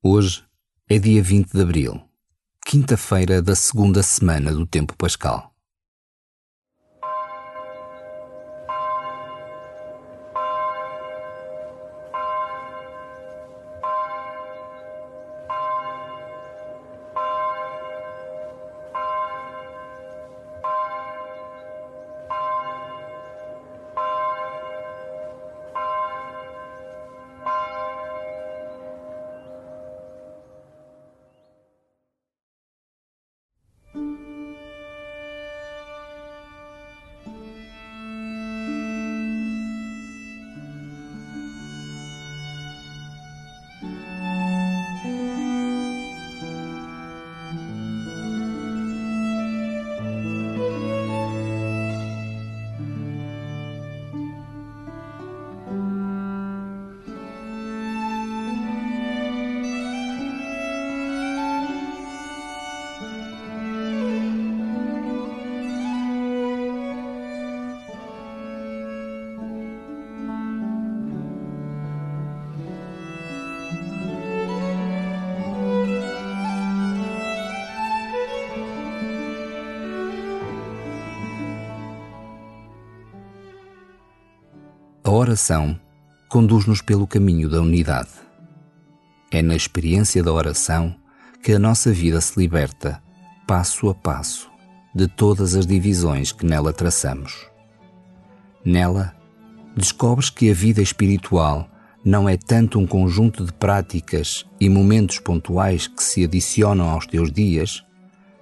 Hoje é dia 20 de abril, quinta-feira da segunda semana do tempo pascal. Oração conduz-nos pelo caminho da unidade. É na experiência da oração que a nossa vida se liberta, passo a passo, de todas as divisões que nela traçamos. Nela, descobres que a vida espiritual não é tanto um conjunto de práticas e momentos pontuais que se adicionam aos teus dias,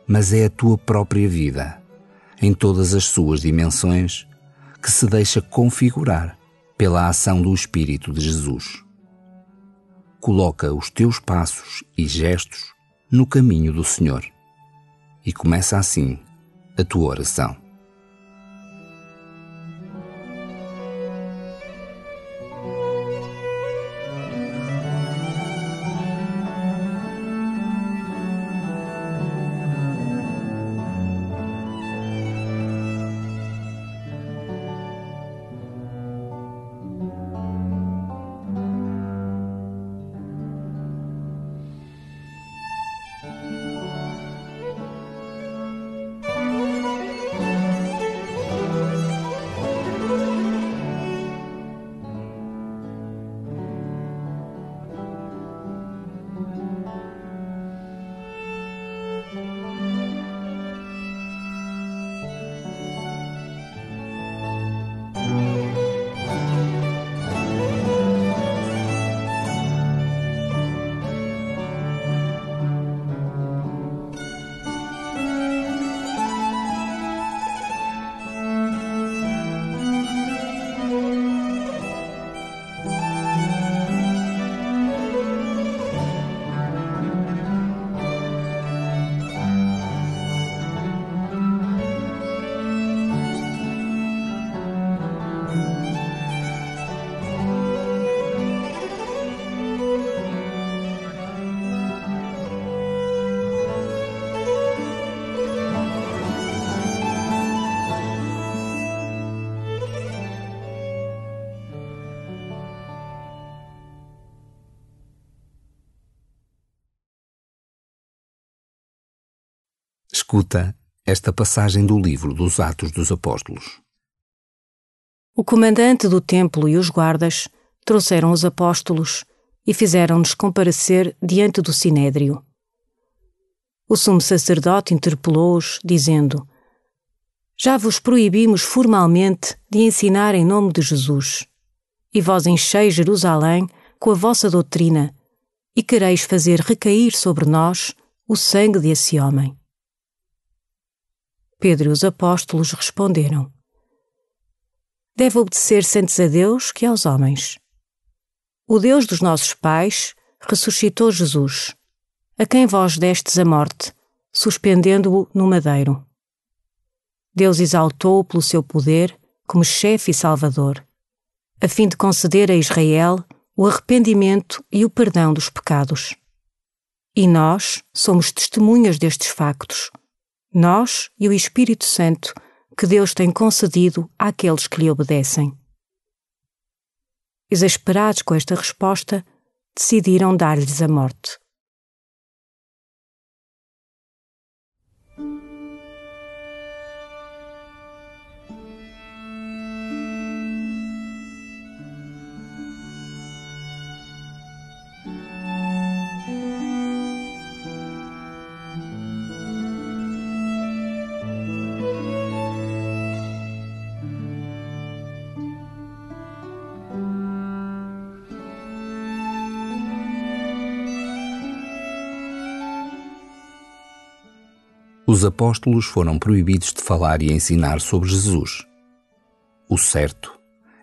mas é a tua própria vida, em todas as suas dimensões, que se deixa configurar pela ação do Espírito de Jesus. Coloca os teus passos e gestos no caminho do Senhor e começa assim a tua oração. Escuta esta passagem do livro dos Atos dos Apóstolos. O comandante do templo e os guardas trouxeram os apóstolos e fizeram-nos comparecer diante do sinédrio. O sumo sacerdote interpelou-os, dizendo: Já vos proibimos formalmente de ensinar em nome de Jesus, e vós encheis Jerusalém com a vossa doutrina, e quereis fazer recair sobre nós o sangue desse homem. Pedro e os apóstolos responderam: Deve obedecer-se antes a Deus que aos homens. O Deus dos nossos pais ressuscitou Jesus, a quem vós destes a morte, suspendendo-o no madeiro. Deus exaltou-o pelo seu poder como chefe e salvador, a fim de conceder a Israel o arrependimento e o perdão dos pecados. E nós somos testemunhas destes factos nós e o Espírito Santo que Deus tem concedido àqueles que lhe obedecem. Exasperados com esta resposta, decidiram dar-lhes a morte. Os apóstolos foram proibidos de falar e ensinar sobre Jesus. O certo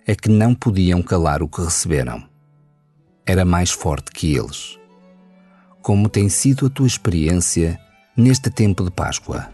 é que não podiam calar o que receberam. Era mais forte que eles. Como tem sido a tua experiência neste tempo de Páscoa?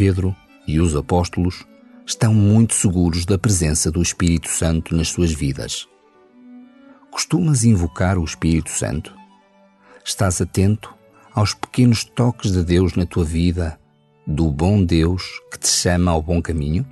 Pedro e os apóstolos estão muito seguros da presença do Espírito Santo nas suas vidas. Costumas invocar o Espírito Santo? Estás atento aos pequenos toques de Deus na tua vida, do bom Deus que te chama ao bom caminho?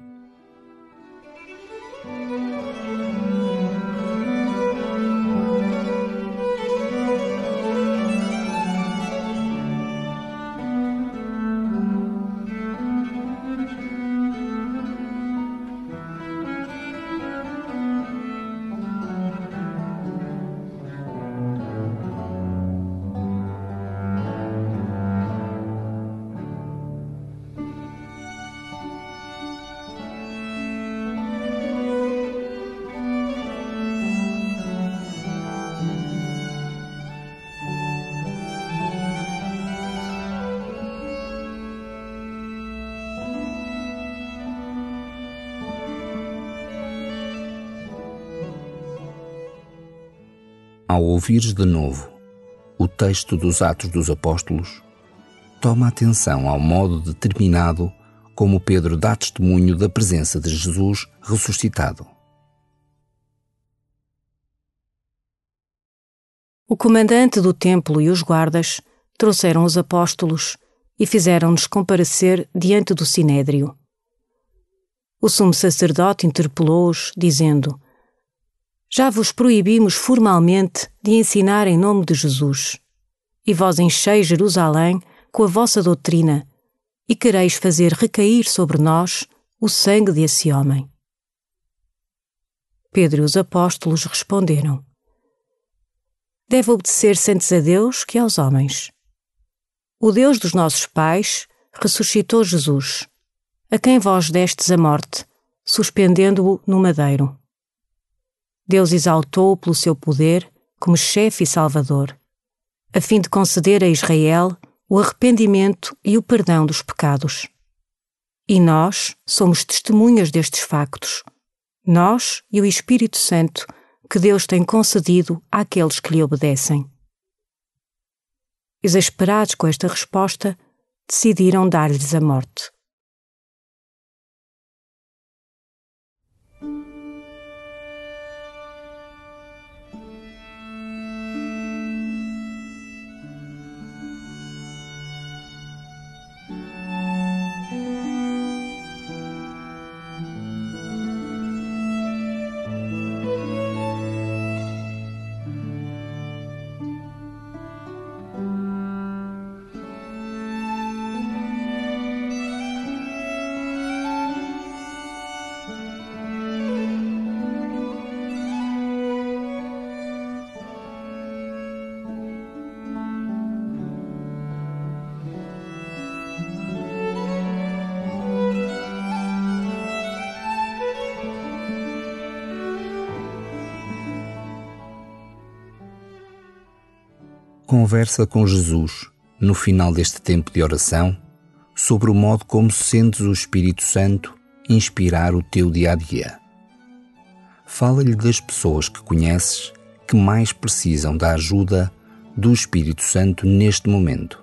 Ao ouvires de novo o texto dos Atos dos Apóstolos, toma atenção ao modo determinado como Pedro dá testemunho da presença de Jesus ressuscitado. O comandante do templo e os guardas trouxeram os apóstolos e fizeram-nos comparecer diante do sinédrio. O sumo sacerdote interpelou-os, dizendo: já vos proibimos formalmente de ensinar em nome de Jesus. E vós encheis Jerusalém com a vossa doutrina, e quereis fazer recair sobre nós o sangue desse homem. Pedro e os apóstolos responderam: Deve obedecer-se antes a Deus que aos homens. O Deus dos nossos pais ressuscitou Jesus, a quem vós destes a morte, suspendendo-o no madeiro. Deus exaltou-o pelo seu poder como chefe e salvador, a fim de conceder a Israel o arrependimento e o perdão dos pecados. E nós somos testemunhas destes factos, nós e o Espírito Santo que Deus tem concedido àqueles que lhe obedecem. Exasperados com esta resposta, decidiram dar-lhes a morte. Conversa com Jesus no final deste tempo de oração sobre o modo como sentes o Espírito Santo inspirar o teu dia a dia. Fala-lhe das pessoas que conheces que mais precisam da ajuda do Espírito Santo neste momento.